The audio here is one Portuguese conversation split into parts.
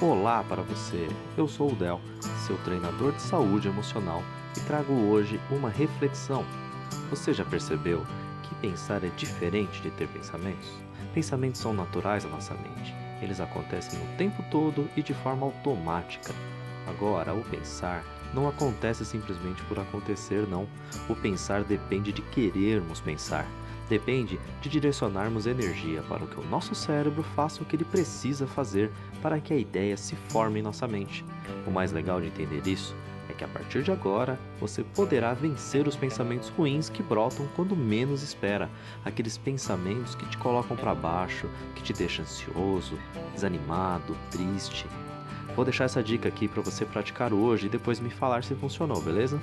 Olá para você, eu sou o Del, seu treinador de saúde emocional e trago hoje uma reflexão. Você já percebeu que pensar é diferente de ter pensamentos? Pensamentos são naturais à nossa mente, eles acontecem o tempo todo e de forma automática. Agora, o pensar não acontece simplesmente por acontecer, não. O pensar depende de querermos pensar. Depende de direcionarmos energia para que o nosso cérebro faça o que ele precisa fazer para que a ideia se forme em nossa mente. O mais legal de entender isso é que a partir de agora você poderá vencer os pensamentos ruins que brotam quando menos espera, aqueles pensamentos que te colocam para baixo, que te deixam ansioso, desanimado, triste. Vou deixar essa dica aqui para você praticar hoje e depois me falar se funcionou, beleza?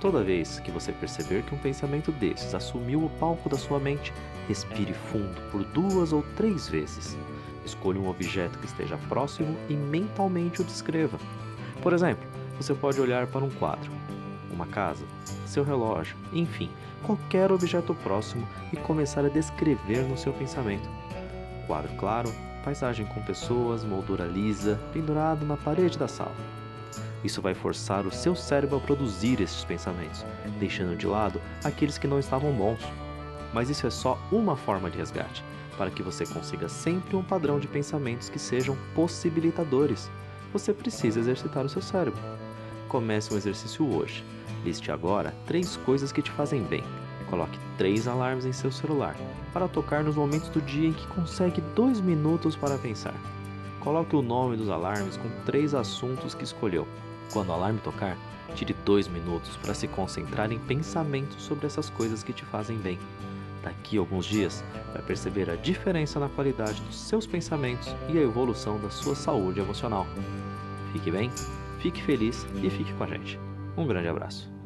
Toda vez que você perceber que um pensamento desses assumiu o palco da sua mente, respire fundo por duas ou três vezes. Escolha um objeto que esteja próximo e mentalmente o descreva. Por exemplo, você pode olhar para um quadro, uma casa, seu relógio, enfim, qualquer objeto próximo e começar a descrever no seu pensamento. Quadro claro, paisagem com pessoas, moldura lisa, pendurado na parede da sala. Isso vai forçar o seu cérebro a produzir esses pensamentos, deixando de lado aqueles que não estavam bons. Mas isso é só uma forma de resgate, para que você consiga sempre um padrão de pensamentos que sejam possibilitadores. Você precisa exercitar o seu cérebro. Comece um exercício hoje. Liste agora três coisas que te fazem bem. Coloque três alarmes em seu celular para tocar nos momentos do dia em que consegue dois minutos para pensar. Coloque o nome dos alarmes com três assuntos que escolheu. Quando o alarme tocar, tire dois minutos para se concentrar em pensamentos sobre essas coisas que te fazem bem. Daqui a alguns dias, vai perceber a diferença na qualidade dos seus pensamentos e a evolução da sua saúde emocional. Fique bem, fique feliz e fique com a gente. Um grande abraço.